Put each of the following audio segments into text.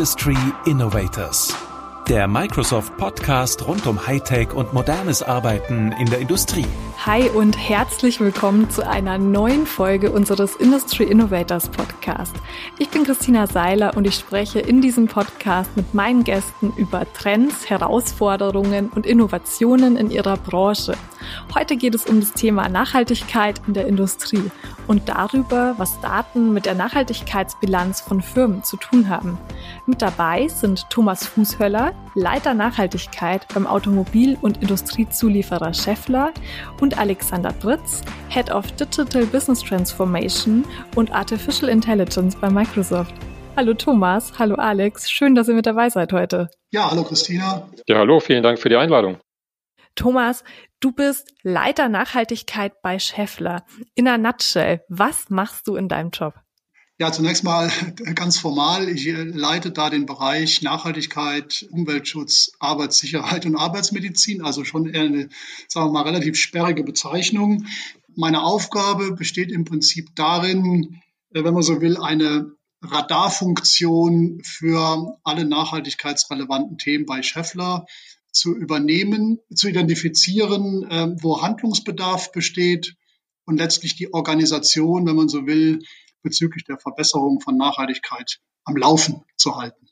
Industry Innovators. Der Microsoft Podcast rund um Hightech und modernes Arbeiten in der Industrie. Hi und herzlich willkommen zu einer neuen Folge unseres Industry Innovators Podcast. Ich bin Christina Seiler und ich spreche in diesem Podcast mit meinen Gästen über Trends, Herausforderungen und Innovationen in ihrer Branche. Heute geht es um das Thema Nachhaltigkeit in der Industrie und darüber, was Daten mit der Nachhaltigkeitsbilanz von Firmen zu tun haben. Mit dabei sind Thomas Fußhöller, Leiter Nachhaltigkeit beim Automobil- und Industriezulieferer Scheffler und Alexander Britz, Head of Digital Business Transformation und Artificial Intelligence bei Microsoft. Hallo Thomas, hallo Alex, schön, dass ihr mit dabei seid heute. Ja, hallo Christina. Ja, hallo, vielen Dank für die Einladung. Thomas, du bist Leiter Nachhaltigkeit bei Scheffler. In a nutshell, was machst du in deinem Job? Ja, zunächst mal ganz formal. Ich äh, leite da den Bereich Nachhaltigkeit, Umweltschutz, Arbeitssicherheit und Arbeitsmedizin. Also schon eine, sagen wir mal, relativ sperrige Bezeichnung. Meine Aufgabe besteht im Prinzip darin, äh, wenn man so will, eine Radarfunktion für alle nachhaltigkeitsrelevanten Themen bei Scheffler zu übernehmen, zu identifizieren, äh, wo Handlungsbedarf besteht und letztlich die Organisation, wenn man so will, bezüglich der Verbesserung von Nachhaltigkeit am Laufen zu halten.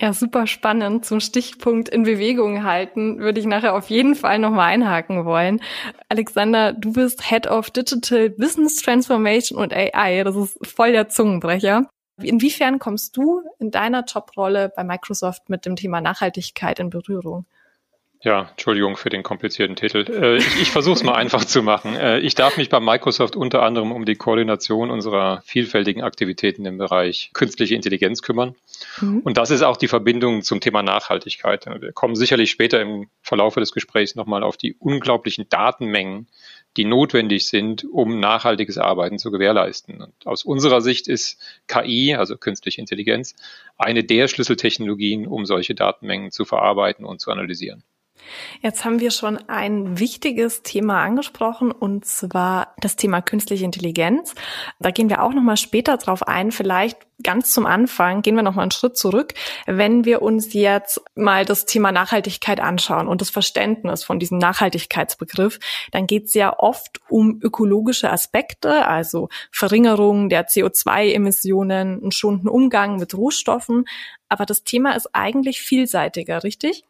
Ja, super spannend. Zum Stichpunkt in Bewegung halten würde ich nachher auf jeden Fall nochmal einhaken wollen. Alexander, du bist Head of Digital Business Transformation und AI. Das ist voll der Zungenbrecher. Inwiefern kommst du in deiner Jobrolle bei Microsoft mit dem Thema Nachhaltigkeit in Berührung? Ja, Entschuldigung für den komplizierten Titel. Äh, ich ich versuche es mal einfach zu machen. Äh, ich darf mich bei Microsoft unter anderem um die Koordination unserer vielfältigen Aktivitäten im Bereich künstliche Intelligenz kümmern. Mhm. Und das ist auch die Verbindung zum Thema Nachhaltigkeit. Wir kommen sicherlich später im Verlaufe des Gesprächs nochmal auf die unglaublichen Datenmengen, die notwendig sind, um nachhaltiges Arbeiten zu gewährleisten. Und aus unserer Sicht ist KI, also künstliche Intelligenz, eine der Schlüsseltechnologien, um solche Datenmengen zu verarbeiten und zu analysieren. Jetzt haben wir schon ein wichtiges Thema angesprochen und zwar das Thema künstliche Intelligenz. Da gehen wir auch noch mal später drauf ein. Vielleicht ganz zum Anfang gehen wir noch mal einen Schritt zurück, wenn wir uns jetzt mal das Thema Nachhaltigkeit anschauen und das Verständnis von diesem Nachhaltigkeitsbegriff, dann geht es ja oft um ökologische Aspekte, also Verringerung der CO2-Emissionen, einen schonenden Umgang mit Rohstoffen. Aber das Thema ist eigentlich vielseitiger, richtig?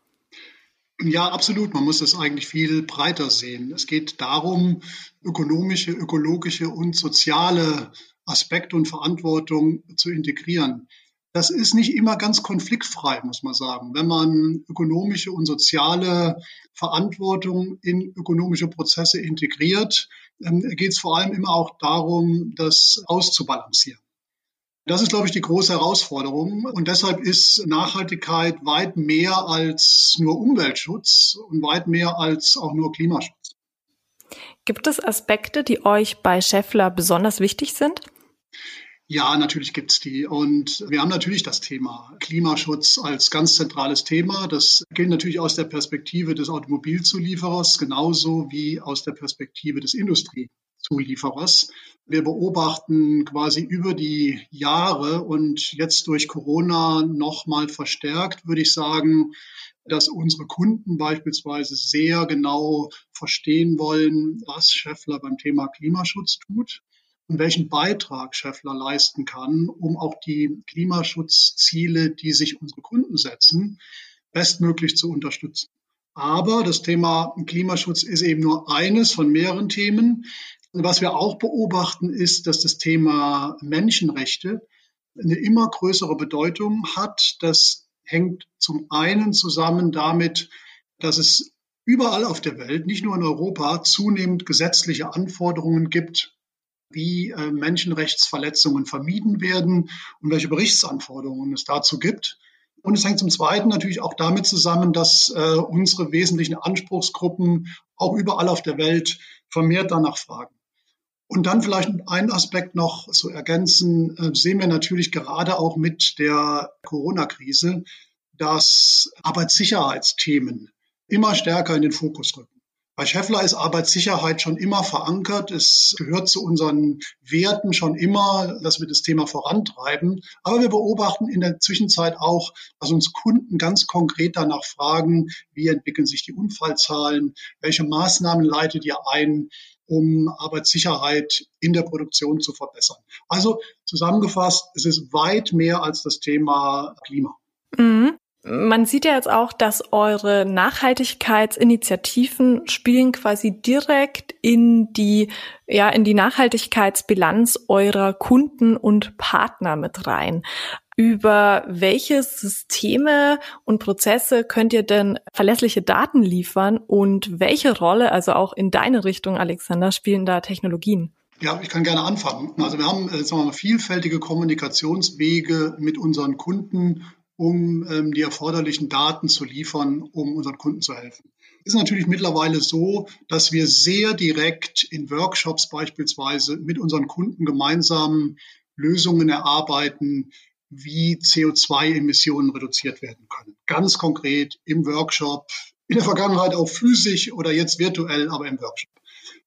Ja, absolut. Man muss das eigentlich viel breiter sehen. Es geht darum, ökonomische, ökologische und soziale Aspekte und Verantwortung zu integrieren. Das ist nicht immer ganz konfliktfrei, muss man sagen. Wenn man ökonomische und soziale Verantwortung in ökonomische Prozesse integriert, ähm, geht es vor allem immer auch darum, das auszubalancieren. Das ist, glaube ich, die große Herausforderung. Und deshalb ist Nachhaltigkeit weit mehr als nur Umweltschutz und weit mehr als auch nur Klimaschutz. Gibt es Aspekte, die euch bei Scheffler besonders wichtig sind? Ja, natürlich gibt's die. Und wir haben natürlich das Thema Klimaschutz als ganz zentrales Thema. Das gilt natürlich aus der Perspektive des Automobilzulieferers genauso wie aus der Perspektive des Industrie. Zulieferers. Wir beobachten quasi über die Jahre und jetzt durch Corona noch mal verstärkt, würde ich sagen, dass unsere Kunden beispielsweise sehr genau verstehen wollen, was Scheffler beim Thema Klimaschutz tut und welchen Beitrag Scheffler leisten kann, um auch die Klimaschutzziele, die sich unsere Kunden setzen, bestmöglich zu unterstützen. Aber das Thema Klimaschutz ist eben nur eines von mehreren Themen. Was wir auch beobachten, ist, dass das Thema Menschenrechte eine immer größere Bedeutung hat. Das hängt zum einen zusammen damit, dass es überall auf der Welt, nicht nur in Europa, zunehmend gesetzliche Anforderungen gibt, wie äh, Menschenrechtsverletzungen vermieden werden und welche Berichtsanforderungen es dazu gibt. Und es hängt zum Zweiten natürlich auch damit zusammen, dass äh, unsere wesentlichen Anspruchsgruppen auch überall auf der Welt vermehrt danach fragen. Und dann vielleicht einen Aspekt noch zu ergänzen, äh, sehen wir natürlich gerade auch mit der Corona-Krise, dass Arbeitssicherheitsthemen immer stärker in den Fokus rücken. Bei Scheffler ist Arbeitssicherheit schon immer verankert. Es gehört zu unseren Werten schon immer, dass wir das Thema vorantreiben. Aber wir beobachten in der Zwischenzeit auch, dass uns Kunden ganz konkret danach fragen, wie entwickeln sich die Unfallzahlen, welche Maßnahmen leitet ihr ein, um Arbeitssicherheit in der Produktion zu verbessern. Also zusammengefasst, es ist weit mehr als das Thema Klima. Mhm. Man sieht ja jetzt auch, dass eure Nachhaltigkeitsinitiativen spielen quasi direkt in die, ja, in die Nachhaltigkeitsbilanz eurer Kunden und Partner mit rein. Über welche Systeme und Prozesse könnt ihr denn verlässliche Daten liefern und welche Rolle, also auch in deine Richtung, Alexander, spielen da Technologien? Ja, ich kann gerne anfangen. Also wir haben äh, sagen wir mal, vielfältige Kommunikationswege mit unseren Kunden um ähm, die erforderlichen Daten zu liefern, um unseren Kunden zu helfen. Ist natürlich mittlerweile so, dass wir sehr direkt in Workshops beispielsweise mit unseren Kunden gemeinsam Lösungen erarbeiten, wie CO2-Emissionen reduziert werden können. Ganz konkret im Workshop, in der Vergangenheit auch physisch oder jetzt virtuell, aber im Workshop.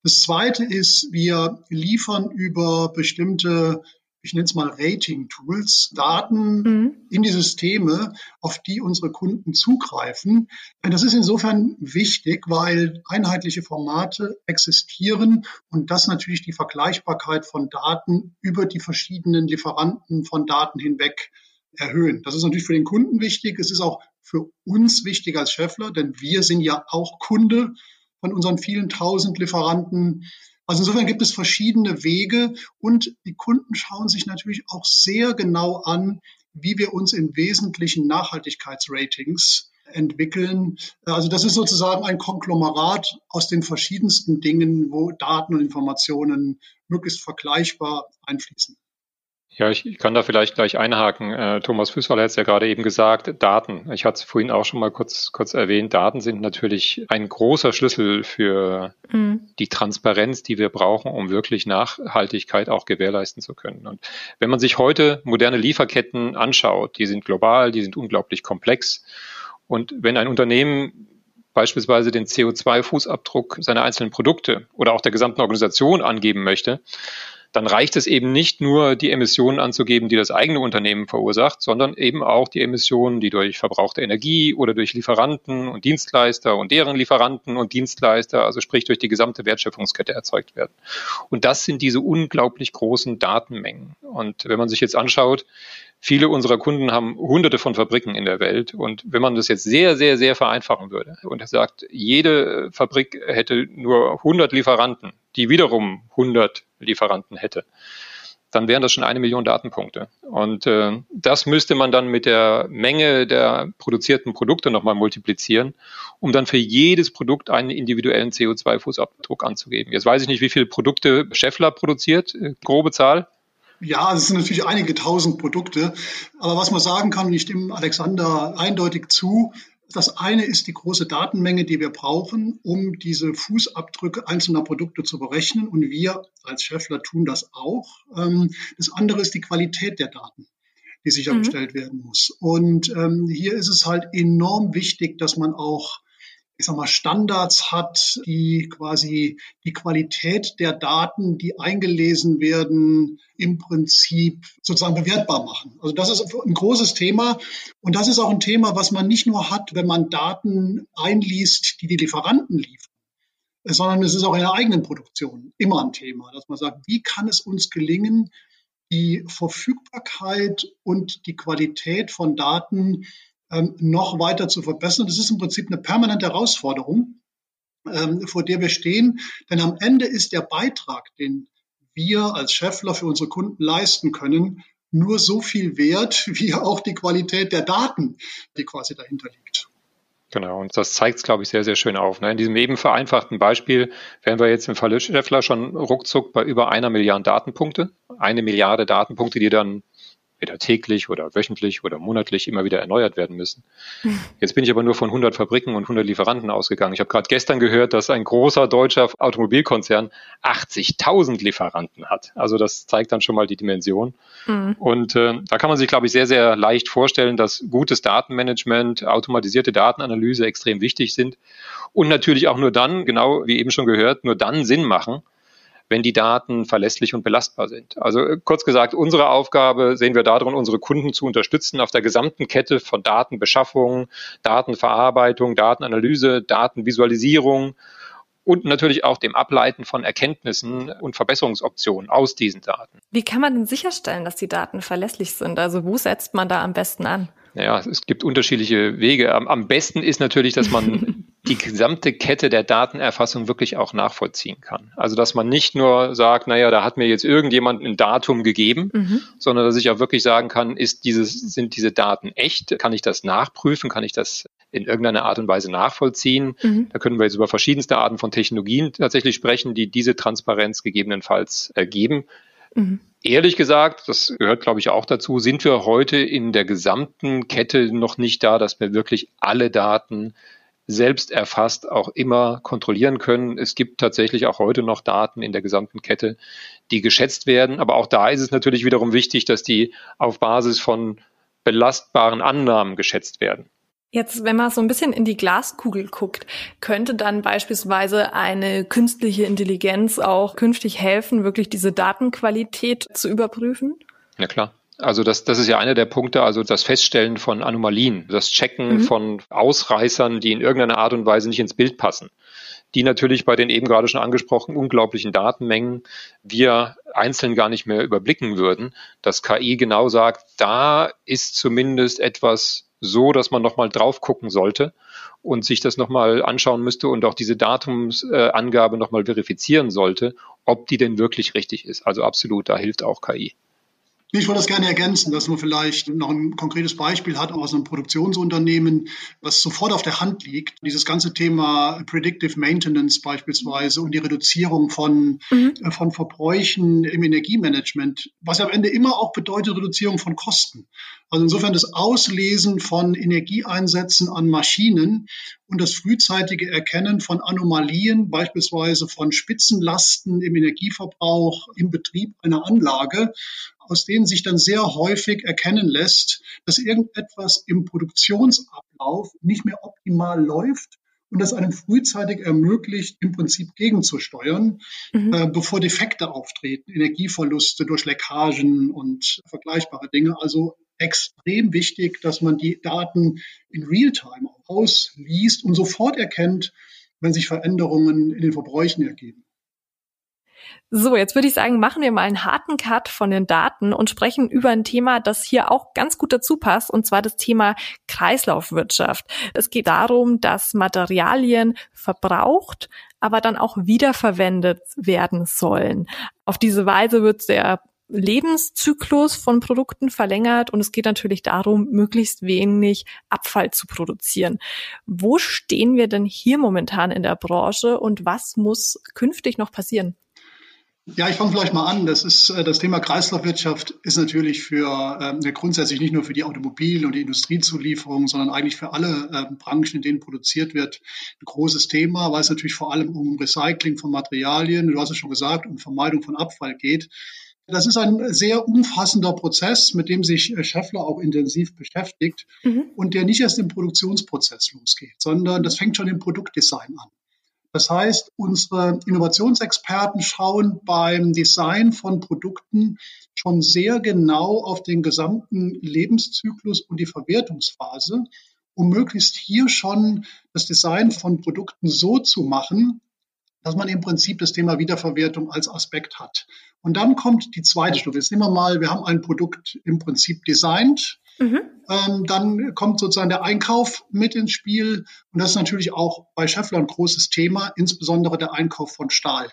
Das Zweite ist, wir liefern über bestimmte ich nenne es mal Rating-Tools, Daten mhm. in die Systeme, auf die unsere Kunden zugreifen. Das ist insofern wichtig, weil einheitliche Formate existieren und das natürlich die Vergleichbarkeit von Daten über die verschiedenen Lieferanten von Daten hinweg erhöhen. Das ist natürlich für den Kunden wichtig. Es ist auch für uns wichtig als Scheffler, denn wir sind ja auch Kunde von unseren vielen tausend Lieferanten. Also insofern gibt es verschiedene Wege und die Kunden schauen sich natürlich auch sehr genau an, wie wir uns in wesentlichen Nachhaltigkeitsratings entwickeln. Also das ist sozusagen ein Konglomerat aus den verschiedensten Dingen, wo Daten und Informationen möglichst vergleichbar einfließen. Ja, ich kann da vielleicht gleich einhaken. Äh, Thomas Füßwaller hat es ja gerade eben gesagt, Daten. Ich hatte es vorhin auch schon mal kurz, kurz erwähnt. Daten sind natürlich ein großer Schlüssel für mhm. die Transparenz, die wir brauchen, um wirklich Nachhaltigkeit auch gewährleisten zu können. Und wenn man sich heute moderne Lieferketten anschaut, die sind global, die sind unglaublich komplex. Und wenn ein Unternehmen beispielsweise den CO2-Fußabdruck seiner einzelnen Produkte oder auch der gesamten Organisation angeben möchte, dann reicht es eben nicht nur, die Emissionen anzugeben, die das eigene Unternehmen verursacht, sondern eben auch die Emissionen, die durch verbrauchte Energie oder durch Lieferanten und Dienstleister und deren Lieferanten und Dienstleister, also sprich durch die gesamte Wertschöpfungskette erzeugt werden. Und das sind diese unglaublich großen Datenmengen. Und wenn man sich jetzt anschaut, Viele unserer Kunden haben hunderte von Fabriken in der Welt. Und wenn man das jetzt sehr, sehr, sehr vereinfachen würde und sagt, jede Fabrik hätte nur 100 Lieferanten, die wiederum 100 Lieferanten hätte, dann wären das schon eine Million Datenpunkte. Und äh, das müsste man dann mit der Menge der produzierten Produkte nochmal multiplizieren, um dann für jedes Produkt einen individuellen CO2-Fußabdruck anzugeben. Jetzt weiß ich nicht, wie viele Produkte Scheffler produziert, äh, grobe Zahl. Ja, es sind natürlich einige tausend Produkte. Aber was man sagen kann, ich stimme Alexander eindeutig zu, das eine ist die große Datenmenge, die wir brauchen, um diese Fußabdrücke einzelner Produkte zu berechnen. Und wir als Scheffler tun das auch. Ähm, das andere ist die Qualität der Daten die sichergestellt mhm. werden muss. Und ähm, hier ist es halt enorm wichtig, dass man auch ich sag mal, Standards hat, die quasi die Qualität der Daten, die eingelesen werden, im Prinzip sozusagen bewertbar machen. Also das ist ein großes Thema. Und das ist auch ein Thema, was man nicht nur hat, wenn man Daten einliest, die die Lieferanten liefern, sondern es ist auch in der eigenen Produktion immer ein Thema, dass man sagt, wie kann es uns gelingen, die Verfügbarkeit und die Qualität von Daten ähm, noch weiter zu verbessern. Das ist im Prinzip eine permanente Herausforderung, ähm, vor der wir stehen. Denn am Ende ist der Beitrag, den wir als Scheffler für unsere Kunden leisten können, nur so viel wert, wie auch die Qualität der Daten, die quasi dahinter liegt. Genau, und das zeigt es, glaube ich, sehr, sehr schön auf. Ne? In diesem eben vereinfachten Beispiel wären wir jetzt im Falle Scheffler schon ruckzuck bei über einer Milliarde Datenpunkte. Eine Milliarde Datenpunkte, die dann entweder täglich oder wöchentlich oder monatlich immer wieder erneuert werden müssen. Jetzt bin ich aber nur von 100 Fabriken und 100 Lieferanten ausgegangen. Ich habe gerade gestern gehört, dass ein großer deutscher Automobilkonzern 80.000 Lieferanten hat. Also das zeigt dann schon mal die Dimension. Mhm. Und äh, da kann man sich, glaube ich, sehr, sehr leicht vorstellen, dass gutes Datenmanagement, automatisierte Datenanalyse extrem wichtig sind und natürlich auch nur dann, genau wie eben schon gehört, nur dann Sinn machen, wenn die Daten verlässlich und belastbar sind. Also äh, kurz gesagt, unsere Aufgabe sehen wir darin, unsere Kunden zu unterstützen auf der gesamten Kette von Datenbeschaffung, Datenverarbeitung, Datenanalyse, Datenvisualisierung und natürlich auch dem Ableiten von Erkenntnissen und Verbesserungsoptionen aus diesen Daten. Wie kann man denn sicherstellen, dass die Daten verlässlich sind? Also wo setzt man da am besten an? Naja, es gibt unterschiedliche Wege. Am, am besten ist natürlich, dass man die gesamte Kette der Datenerfassung wirklich auch nachvollziehen kann. Also dass man nicht nur sagt, naja, da hat mir jetzt irgendjemand ein Datum gegeben, mhm. sondern dass ich auch wirklich sagen kann, ist dieses, sind diese Daten echt? Kann ich das nachprüfen? Kann ich das in irgendeiner Art und Weise nachvollziehen? Mhm. Da können wir jetzt über verschiedenste Arten von Technologien tatsächlich sprechen, die diese Transparenz gegebenenfalls ergeben. Mhm. Ehrlich gesagt, das gehört, glaube ich, auch dazu, sind wir heute in der gesamten Kette noch nicht da, dass wir wirklich alle Daten selbst erfasst auch immer kontrollieren können. Es gibt tatsächlich auch heute noch Daten in der gesamten Kette, die geschätzt werden. Aber auch da ist es natürlich wiederum wichtig, dass die auf Basis von belastbaren Annahmen geschätzt werden. Jetzt, wenn man so ein bisschen in die Glaskugel guckt, könnte dann beispielsweise eine künstliche Intelligenz auch künftig helfen, wirklich diese Datenqualität zu überprüfen? Ja klar. Also das, das ist ja einer der Punkte, also das Feststellen von Anomalien, das Checken mhm. von Ausreißern, die in irgendeiner Art und Weise nicht ins Bild passen, die natürlich bei den eben gerade schon angesprochenen unglaublichen Datenmengen wir einzeln gar nicht mehr überblicken würden, dass KI genau sagt, da ist zumindest etwas so, dass man nochmal drauf gucken sollte und sich das nochmal anschauen müsste und auch diese Datumsangabe nochmal verifizieren sollte, ob die denn wirklich richtig ist. Also absolut, da hilft auch KI. Ich wollte das gerne ergänzen, dass man vielleicht noch ein konkretes Beispiel hat aus einem Produktionsunternehmen, was sofort auf der Hand liegt. Dieses ganze Thema Predictive Maintenance beispielsweise und die Reduzierung von, mhm. Äh, von Verbräuchen im Energiemanagement, was am Ende immer auch bedeutet Reduzierung von Kosten. Also insofern das Auslesen von Energieeinsätzen an Maschinen und das frühzeitige Erkennen von Anomalien, beispielsweise von Spitzenlasten im Energieverbrauch im Betrieb einer Anlage, aus denen sich dann sehr häufig erkennen lässt, dass irgendetwas im Produktionsablauf nicht mehr optimal läuft und das einem frühzeitig ermöglicht, im Prinzip gegenzusteuern, mhm. äh, bevor Defekte auftreten, Energieverluste durch Leckagen und vergleichbare Dinge. Also extrem wichtig, dass man die Daten in Realtime ausliest und sofort erkennt, wenn sich Veränderungen in den Verbräuchen ergeben. So, jetzt würde ich sagen, machen wir mal einen harten Cut von den Daten und sprechen über ein Thema, das hier auch ganz gut dazu passt, und zwar das Thema Kreislaufwirtschaft. Es geht darum, dass Materialien verbraucht, aber dann auch wiederverwendet werden sollen. Auf diese Weise wird der Lebenszyklus von Produkten verlängert und es geht natürlich darum, möglichst wenig Abfall zu produzieren. Wo stehen wir denn hier momentan in der Branche und was muss künftig noch passieren? Ja, ich fange vielleicht mal an. Das ist äh, das Thema Kreislaufwirtschaft ist natürlich für äh, grundsätzlich nicht nur für die Automobil- und die Industriezulieferung, sondern eigentlich für alle äh, Branchen, in denen produziert wird, ein großes Thema, weil es natürlich vor allem um Recycling von Materialien, du hast es schon gesagt, um Vermeidung von Abfall geht. Das ist ein sehr umfassender Prozess, mit dem sich äh, Scheffler auch intensiv beschäftigt mhm. und der nicht erst im Produktionsprozess losgeht, sondern das fängt schon im Produktdesign an. Das heißt, unsere Innovationsexperten schauen beim Design von Produkten schon sehr genau auf den gesamten Lebenszyklus und die Verwertungsphase, um möglichst hier schon das Design von Produkten so zu machen, dass man im Prinzip das Thema Wiederverwertung als Aspekt hat. Und dann kommt die zweite Stufe. Jetzt nehmen wir mal, wir haben ein Produkt im Prinzip designt, Mhm. Ähm, dann kommt sozusagen der Einkauf mit ins Spiel. Und das ist natürlich auch bei Scheffler ein großes Thema, insbesondere der Einkauf von Stahl.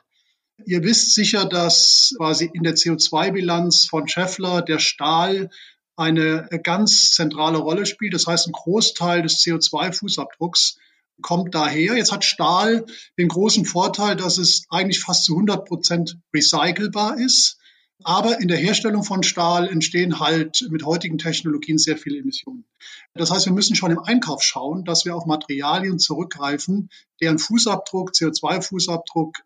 Ihr wisst sicher, dass quasi in der CO2-Bilanz von Scheffler der Stahl eine ganz zentrale Rolle spielt. Das heißt, ein Großteil des CO2-Fußabdrucks kommt daher. Jetzt hat Stahl den großen Vorteil, dass es eigentlich fast zu 100 Prozent recycelbar ist. Aber in der Herstellung von Stahl entstehen halt mit heutigen Technologien sehr viele Emissionen. Das heißt, wir müssen schon im Einkauf schauen, dass wir auf Materialien zurückgreifen, deren Fußabdruck, CO2-Fußabdruck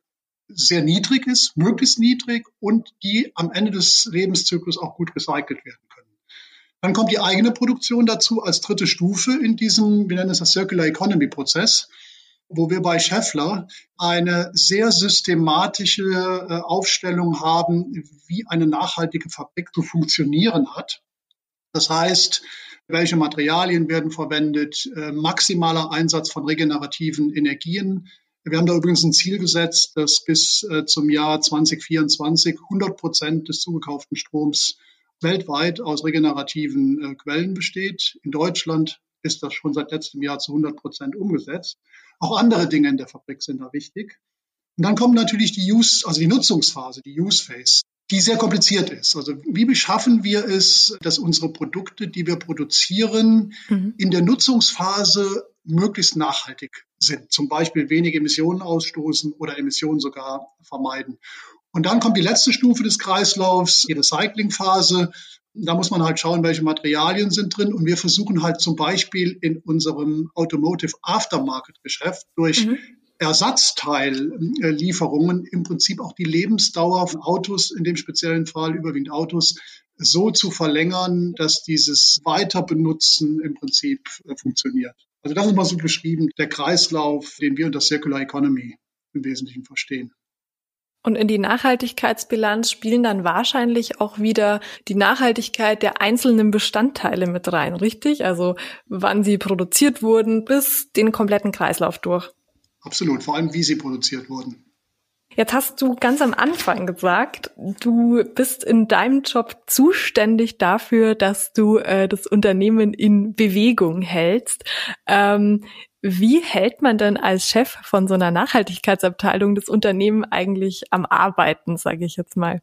sehr niedrig ist, möglichst niedrig und die am Ende des Lebenszyklus auch gut recycelt werden können. Dann kommt die eigene Produktion dazu als dritte Stufe in diesem, wir nennen es das Circular Economy Prozess, wo wir bei Scheffler eine sehr systematische äh, Aufstellung haben, wie eine nachhaltige Fabrik zu funktionieren hat. Das heißt, welche Materialien werden verwendet, äh, maximaler Einsatz von regenerativen Energien. Wir haben da übrigens ein Ziel gesetzt, dass bis äh, zum Jahr 2024 100 Prozent des zugekauften Stroms weltweit aus regenerativen Quellen besteht. In Deutschland ist das schon seit letztem Jahr zu 100 Prozent umgesetzt. Auch andere Dinge in der Fabrik sind da wichtig. Und dann kommt natürlich die Use, also die Nutzungsphase, die Use Phase, die sehr kompliziert ist. Also wie beschaffen wir es, dass unsere Produkte, die wir produzieren, mhm. in der Nutzungsphase möglichst nachhaltig sind. Zum Beispiel wenige Emissionen ausstoßen oder Emissionen sogar vermeiden. Und dann kommt die letzte Stufe des Kreislaufs, die Recyclingphase. Da muss man halt schauen, welche Materialien sind drin. Und wir versuchen halt zum Beispiel in unserem Automotive Aftermarket Geschäft durch mhm. Ersatzteillieferungen im Prinzip auch die Lebensdauer von Autos, in dem speziellen Fall überwiegend Autos, so zu verlängern, dass dieses Weiterbenutzen im Prinzip äh, funktioniert. Also das ist mal so beschrieben, der Kreislauf, den wir unter Circular Economy im Wesentlichen verstehen. Und in die Nachhaltigkeitsbilanz spielen dann wahrscheinlich auch wieder die Nachhaltigkeit der einzelnen Bestandteile mit rein, richtig? Also wann sie produziert wurden bis den kompletten Kreislauf durch. Absolut, vor allem wie sie produziert wurden. Jetzt hast du ganz am Anfang gesagt, du bist in deinem Job zuständig dafür, dass du äh, das Unternehmen in Bewegung hältst. Ähm, wie hält man denn als Chef von so einer Nachhaltigkeitsabteilung das Unternehmen eigentlich am Arbeiten, sage ich jetzt mal?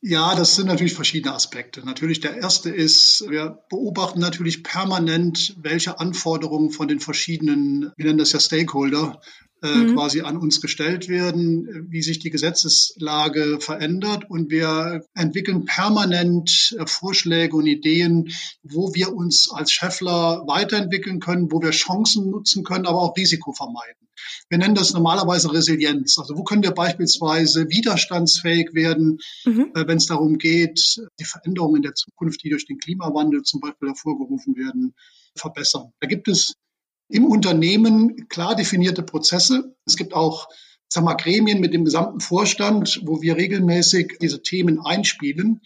Ja, das sind natürlich verschiedene Aspekte. Natürlich der erste ist, wir beobachten natürlich permanent, welche Anforderungen von den verschiedenen, wir nennen das ja Stakeholder, mhm. quasi an uns gestellt werden, wie sich die Gesetzeslage verändert. Und wir entwickeln permanent äh, Vorschläge und Ideen, wo wir uns als Scheffler weiterentwickeln können, wo wir Chancen nutzen können, aber auch Risiko vermeiden. Wir nennen das normalerweise Resilienz. Also wo können wir beispielsweise widerstandsfähig werden, mhm. äh, wenn es darum geht, die Veränderungen in der Zukunft, die durch den Klimawandel zum Beispiel hervorgerufen werden, verbessern. Da gibt es im Unternehmen klar definierte Prozesse. Es gibt auch sag mal, Gremien mit dem gesamten Vorstand, wo wir regelmäßig diese Themen einspielen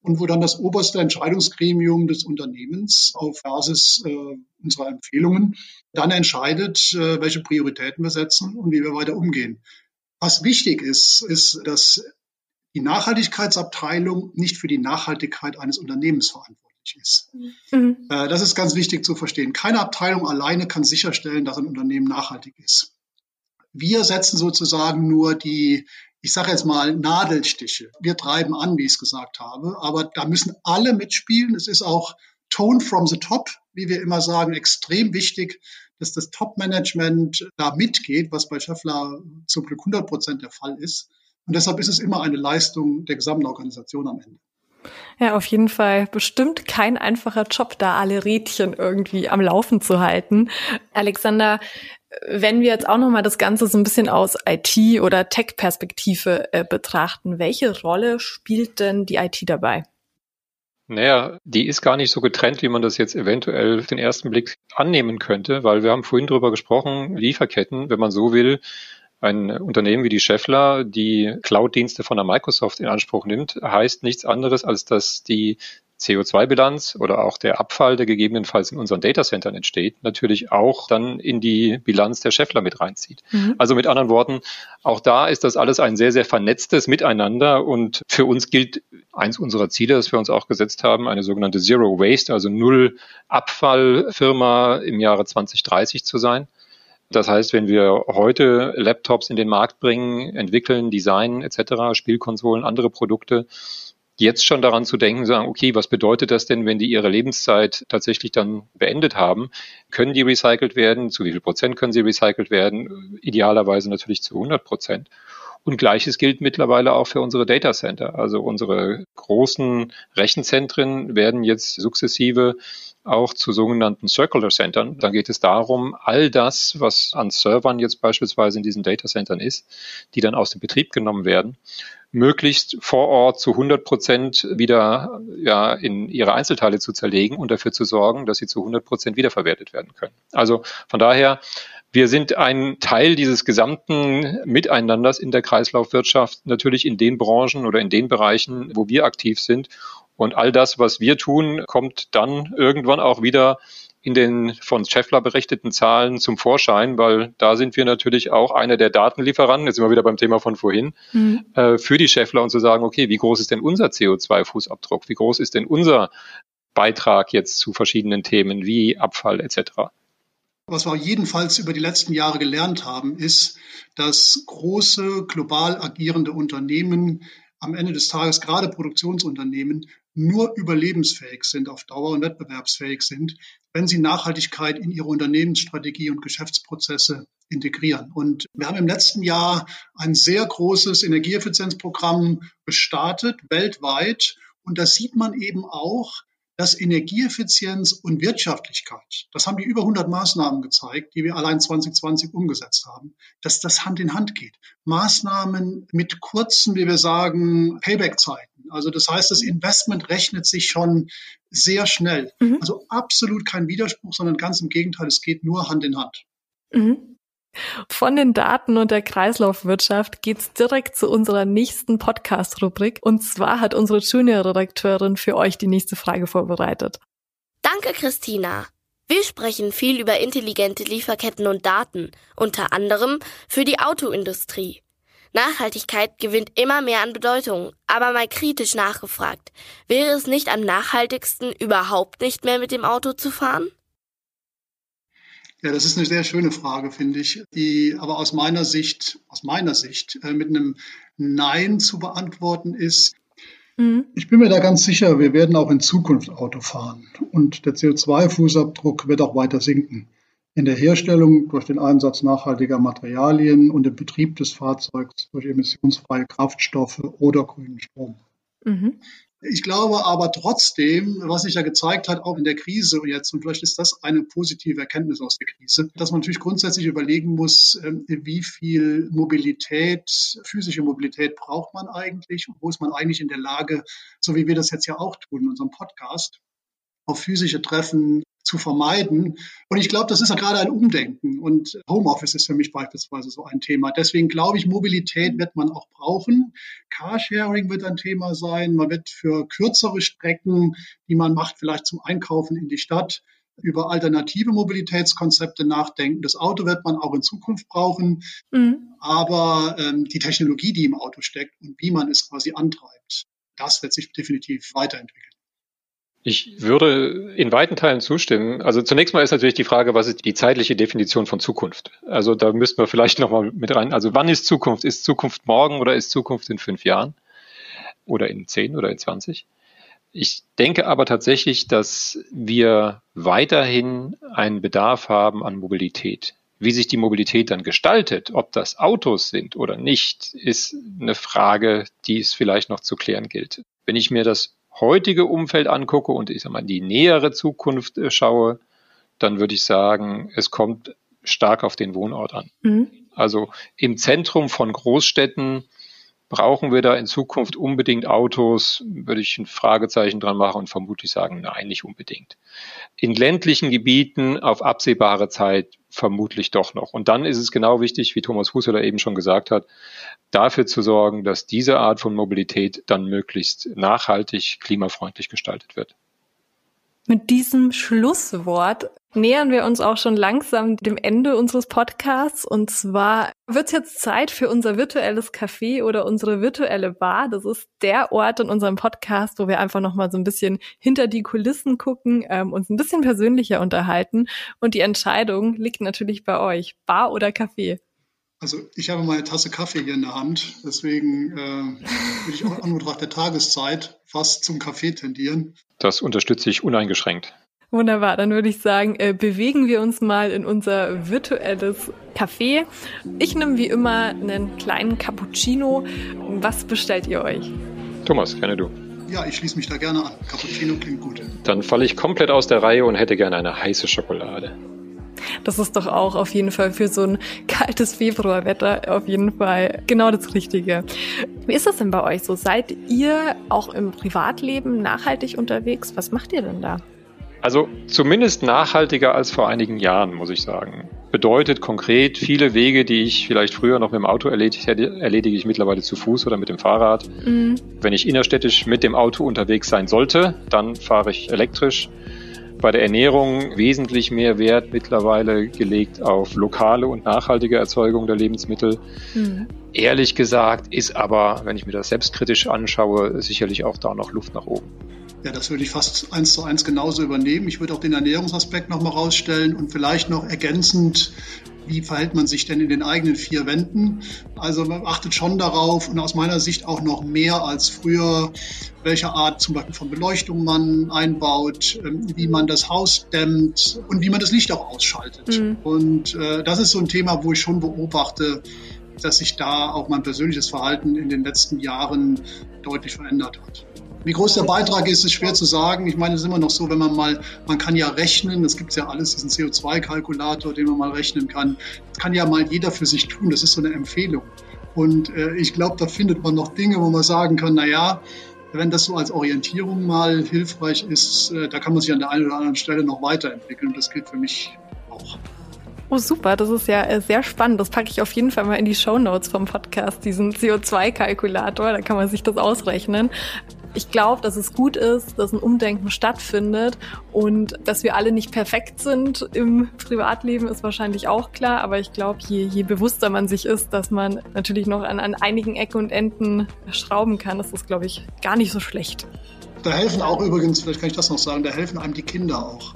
und wo dann das oberste Entscheidungsgremium des Unternehmens auf Basis äh, unserer Empfehlungen dann entscheidet, äh, welche Prioritäten wir setzen und wie wir weiter umgehen. Was wichtig ist, ist, dass die Nachhaltigkeitsabteilung nicht für die Nachhaltigkeit eines Unternehmens verantwortlich ist. Mhm. Äh, das ist ganz wichtig zu verstehen. Keine Abteilung alleine kann sicherstellen, dass ein Unternehmen nachhaltig ist. Wir setzen sozusagen nur die, ich sage jetzt mal, Nadelstiche. Wir treiben an, wie ich es gesagt habe, aber da müssen alle mitspielen. Es ist auch Tone from the Top, wie wir immer sagen, extrem wichtig, dass das Top-Management da mitgeht, was bei Scheffler zum Glück 100 Prozent der Fall ist. Und deshalb ist es immer eine Leistung der gesamten Organisation am Ende. Ja, auf jeden Fall bestimmt kein einfacher Job, da alle Rädchen irgendwie am Laufen zu halten. Alexander, wenn wir jetzt auch nochmal das Ganze so ein bisschen aus IT- oder Tech-Perspektive äh, betrachten, welche Rolle spielt denn die IT dabei? Naja, die ist gar nicht so getrennt, wie man das jetzt eventuell auf den ersten Blick annehmen könnte, weil wir haben vorhin drüber gesprochen, Lieferketten, wenn man so will, ein Unternehmen wie die Scheffler, die Cloud-Dienste von der Microsoft in Anspruch nimmt, heißt nichts anderes, als dass die CO2-Bilanz oder auch der Abfall, der gegebenenfalls in unseren Datacentern entsteht, natürlich auch dann in die Bilanz der Scheffler mit reinzieht. Mhm. Also mit anderen Worten, auch da ist das alles ein sehr, sehr vernetztes Miteinander und für uns gilt eins unserer Ziele, das wir uns auch gesetzt haben, eine sogenannte Zero Waste, also Null Abfallfirma im Jahre 2030 zu sein. Das heißt, wenn wir heute Laptops in den Markt bringen, entwickeln, designen etc., Spielkonsolen, andere Produkte, jetzt schon daran zu denken, sagen, okay, was bedeutet das denn, wenn die ihre Lebenszeit tatsächlich dann beendet haben? Können die recycelt werden? Zu wie viel Prozent können sie recycelt werden? Idealerweise natürlich zu 100 Prozent. Und gleiches gilt mittlerweile auch für unsere Data Center. Also unsere großen Rechenzentren werden jetzt sukzessive auch zu sogenannten Circular Centern. Da geht es darum, all das, was an Servern jetzt beispielsweise in diesen Data Centern ist, die dann aus dem Betrieb genommen werden, möglichst vor Ort zu 100 Prozent wieder ja, in ihre Einzelteile zu zerlegen und dafür zu sorgen, dass sie zu 100 Prozent wiederverwertet werden können. Also von daher, wir sind ein Teil dieses gesamten Miteinanders in der Kreislaufwirtschaft, natürlich in den Branchen oder in den Bereichen, wo wir aktiv sind. Und all das, was wir tun, kommt dann irgendwann auch wieder in den von Scheffler berichteten Zahlen zum Vorschein, weil da sind wir natürlich auch einer der Datenlieferanten, jetzt sind wir wieder beim Thema von vorhin, mhm. äh, für die Scheffler und zu sagen, okay, wie groß ist denn unser CO2-Fußabdruck? Wie groß ist denn unser Beitrag jetzt zu verschiedenen Themen wie Abfall etc.? Was wir jedenfalls über die letzten Jahre gelernt haben, ist, dass große global agierende Unternehmen am Ende des Tages, gerade Produktionsunternehmen, nur überlebensfähig sind auf Dauer und wettbewerbsfähig sind, wenn sie Nachhaltigkeit in ihre Unternehmensstrategie und Geschäftsprozesse integrieren. Und wir haben im letzten Jahr ein sehr großes Energieeffizienzprogramm gestartet, weltweit. Und da sieht man eben auch, dass Energieeffizienz und Wirtschaftlichkeit, das haben die über 100 Maßnahmen gezeigt, die wir allein 2020 umgesetzt haben, dass das Hand in Hand geht. Maßnahmen mit kurzen, wie wir sagen, Payback-Zeiten. Also das heißt, das Investment rechnet sich schon sehr schnell. Mhm. Also absolut kein Widerspruch, sondern ganz im Gegenteil, es geht nur Hand in Hand. Mhm. Von den Daten und der Kreislaufwirtschaft geht's direkt zu unserer nächsten Podcast-Rubrik. Und zwar hat unsere Junior-Redakteurin für euch die nächste Frage vorbereitet. Danke, Christina. Wir sprechen viel über intelligente Lieferketten und Daten, unter anderem für die Autoindustrie. Nachhaltigkeit gewinnt immer mehr an Bedeutung, aber mal kritisch nachgefragt. Wäre es nicht am nachhaltigsten, überhaupt nicht mehr mit dem Auto zu fahren? Ja, das ist eine sehr schöne Frage, finde ich, die aber aus meiner Sicht, aus meiner Sicht äh, mit einem Nein zu beantworten ist. Mhm. Ich bin mir da ganz sicher, wir werden auch in Zukunft Auto fahren und der CO2-Fußabdruck wird auch weiter sinken. In der Herstellung durch den Einsatz nachhaltiger Materialien und im Betrieb des Fahrzeugs durch emissionsfreie Kraftstoffe oder grünen Strom. Mhm. Ich glaube aber trotzdem, was sich ja gezeigt hat, auch in der Krise jetzt, und vielleicht ist das eine positive Erkenntnis aus der Krise, dass man natürlich grundsätzlich überlegen muss, ähm, wie viel Mobilität, physische Mobilität braucht man eigentlich und wo ist man eigentlich in der Lage, so wie wir das jetzt ja auch tun in unserem Podcast, auf physische Treffen zu vermeiden. Und ich glaube, das ist ja gerade ein Umdenken. Und Homeoffice ist für mich beispielsweise so ein Thema. Deswegen glaube ich, Mobilität wird man auch brauchen. Carsharing wird ein Thema sein. Man wird für kürzere Strecken, die man macht, vielleicht zum Einkaufen in die Stadt, über alternative Mobilitätskonzepte nachdenken. Das Auto wird man auch in Zukunft brauchen. Mhm. Aber ähm, die Technologie, die im Auto steckt und wie man es quasi antreibt, das wird sich definitiv weiterentwickeln. Ich würde in weiten Teilen zustimmen. Also zunächst mal ist natürlich die Frage, was ist die zeitliche Definition von Zukunft? Also da müssten wir vielleicht nochmal mit rein. Also wann ist Zukunft? Ist Zukunft morgen oder ist Zukunft in fünf Jahren? Oder in zehn oder in zwanzig? Ich denke aber tatsächlich, dass wir weiterhin einen Bedarf haben an Mobilität. Wie sich die Mobilität dann gestaltet, ob das Autos sind oder nicht, ist eine Frage, die es vielleicht noch zu klären gilt. Wenn ich mir das heutige Umfeld angucke und ich sag mal die nähere Zukunft äh, schaue, dann würde ich sagen, es kommt stark auf den Wohnort an. Mhm. Also im Zentrum von Großstädten brauchen wir da in Zukunft unbedingt Autos, würde ich ein Fragezeichen dran machen und vermutlich sagen, nein, nicht unbedingt. In ländlichen Gebieten auf absehbare Zeit vermutlich doch noch. Und dann ist es genau wichtig, wie Thomas Husseler eben schon gesagt hat, dafür zu sorgen, dass diese Art von Mobilität dann möglichst nachhaltig, klimafreundlich gestaltet wird. Mit diesem Schlusswort nähern wir uns auch schon langsam dem Ende unseres Podcasts. Und zwar wird es jetzt Zeit für unser virtuelles Café oder unsere virtuelle Bar. Das ist der Ort in unserem Podcast, wo wir einfach nochmal so ein bisschen hinter die Kulissen gucken, ähm, uns ein bisschen persönlicher unterhalten. Und die Entscheidung liegt natürlich bei euch. Bar oder Café? Also ich habe meine Tasse Kaffee hier in der Hand, deswegen äh, würde ich auch an Betracht der Tageszeit fast zum Kaffee tendieren. Das unterstütze ich uneingeschränkt. Wunderbar, dann würde ich sagen, äh, bewegen wir uns mal in unser virtuelles Café. Ich nehme wie immer einen kleinen Cappuccino. Was bestellt ihr euch? Thomas, gerne du. Ja, ich schließe mich da gerne an. Cappuccino klingt gut. Dann falle ich komplett aus der Reihe und hätte gerne eine heiße Schokolade. Das ist doch auch auf jeden Fall für so ein kaltes Februarwetter auf jeden Fall genau das Richtige. Wie ist das denn bei euch so? Seid ihr auch im Privatleben nachhaltig unterwegs? Was macht ihr denn da? Also zumindest nachhaltiger als vor einigen Jahren, muss ich sagen. Bedeutet konkret, viele Wege, die ich vielleicht früher noch mit dem Auto erledigt hätte, erledige ich mittlerweile zu Fuß oder mit dem Fahrrad. Mhm. Wenn ich innerstädtisch mit dem Auto unterwegs sein sollte, dann fahre ich elektrisch. Bei der Ernährung wesentlich mehr Wert mittlerweile gelegt auf lokale und nachhaltige Erzeugung der Lebensmittel. Mhm. Ehrlich gesagt ist aber, wenn ich mir das selbstkritisch anschaue, sicherlich auch da noch Luft nach oben. Ja, das würde ich fast eins zu eins genauso übernehmen. Ich würde auch den Ernährungsaspekt nochmal rausstellen und vielleicht noch ergänzend, wie verhält man sich denn in den eigenen vier Wänden? Also man achtet schon darauf und aus meiner Sicht auch noch mehr als früher, welche Art zum Beispiel von Beleuchtung man einbaut, ähm, wie man das Haus dämmt und wie man das Licht auch ausschaltet. Mhm. Und äh, das ist so ein Thema, wo ich schon beobachte, dass sich da auch mein persönliches Verhalten in den letzten Jahren deutlich verändert hat. Wie groß der Beitrag ist, ist schwer zu sagen. Ich meine, es ist immer noch so, wenn man mal, man kann ja rechnen, es gibt ja alles, diesen CO2-Kalkulator, den man mal rechnen kann. Das kann ja mal jeder für sich tun, das ist so eine Empfehlung. Und äh, ich glaube, da findet man noch Dinge, wo man sagen kann, na ja, wenn das so als Orientierung mal hilfreich ist, äh, da kann man sich an der einen oder anderen Stelle noch weiterentwickeln. Das gilt für mich auch. Oh, super, das ist ja äh, sehr spannend. Das packe ich auf jeden Fall mal in die Show Notes vom Podcast, diesen CO2-Kalkulator. Da kann man sich das ausrechnen ich glaube, dass es gut ist, dass ein Umdenken stattfindet und dass wir alle nicht perfekt sind im Privatleben ist wahrscheinlich auch klar, aber ich glaube, je, je bewusster man sich ist, dass man natürlich noch an, an einigen Ecken und Enden schrauben kann, ist das, glaube ich, gar nicht so schlecht. Da helfen auch übrigens, vielleicht kann ich das noch sagen, da helfen einem die Kinder auch.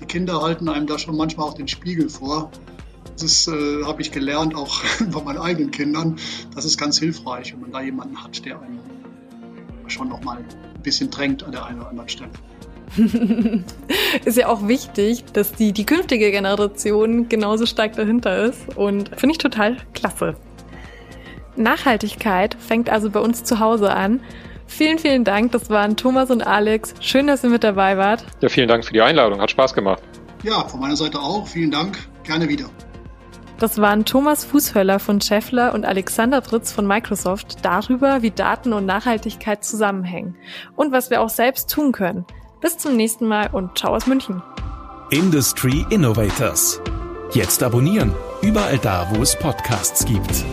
Die Kinder halten einem da schon manchmal auch den Spiegel vor. Das äh, habe ich gelernt, auch bei meinen eigenen Kindern. Das ist ganz hilfreich, wenn man da jemanden hat, der einen schon noch mal ein bisschen drängt an der einen oder anderen Stelle. ist ja auch wichtig, dass die, die künftige Generation genauso stark dahinter ist und finde ich total klasse. Nachhaltigkeit fängt also bei uns zu Hause an. Vielen, vielen Dank. Das waren Thomas und Alex. Schön, dass ihr mit dabei wart. Ja, vielen Dank für die Einladung. Hat Spaß gemacht. Ja, von meiner Seite auch. Vielen Dank. Gerne wieder. Das waren Thomas Fußhöller von Scheffler und Alexander Fritz von Microsoft darüber, wie Daten und Nachhaltigkeit zusammenhängen und was wir auch selbst tun können. Bis zum nächsten Mal und ciao aus München. Industry Innovators. Jetzt abonnieren, überall da, wo es Podcasts gibt.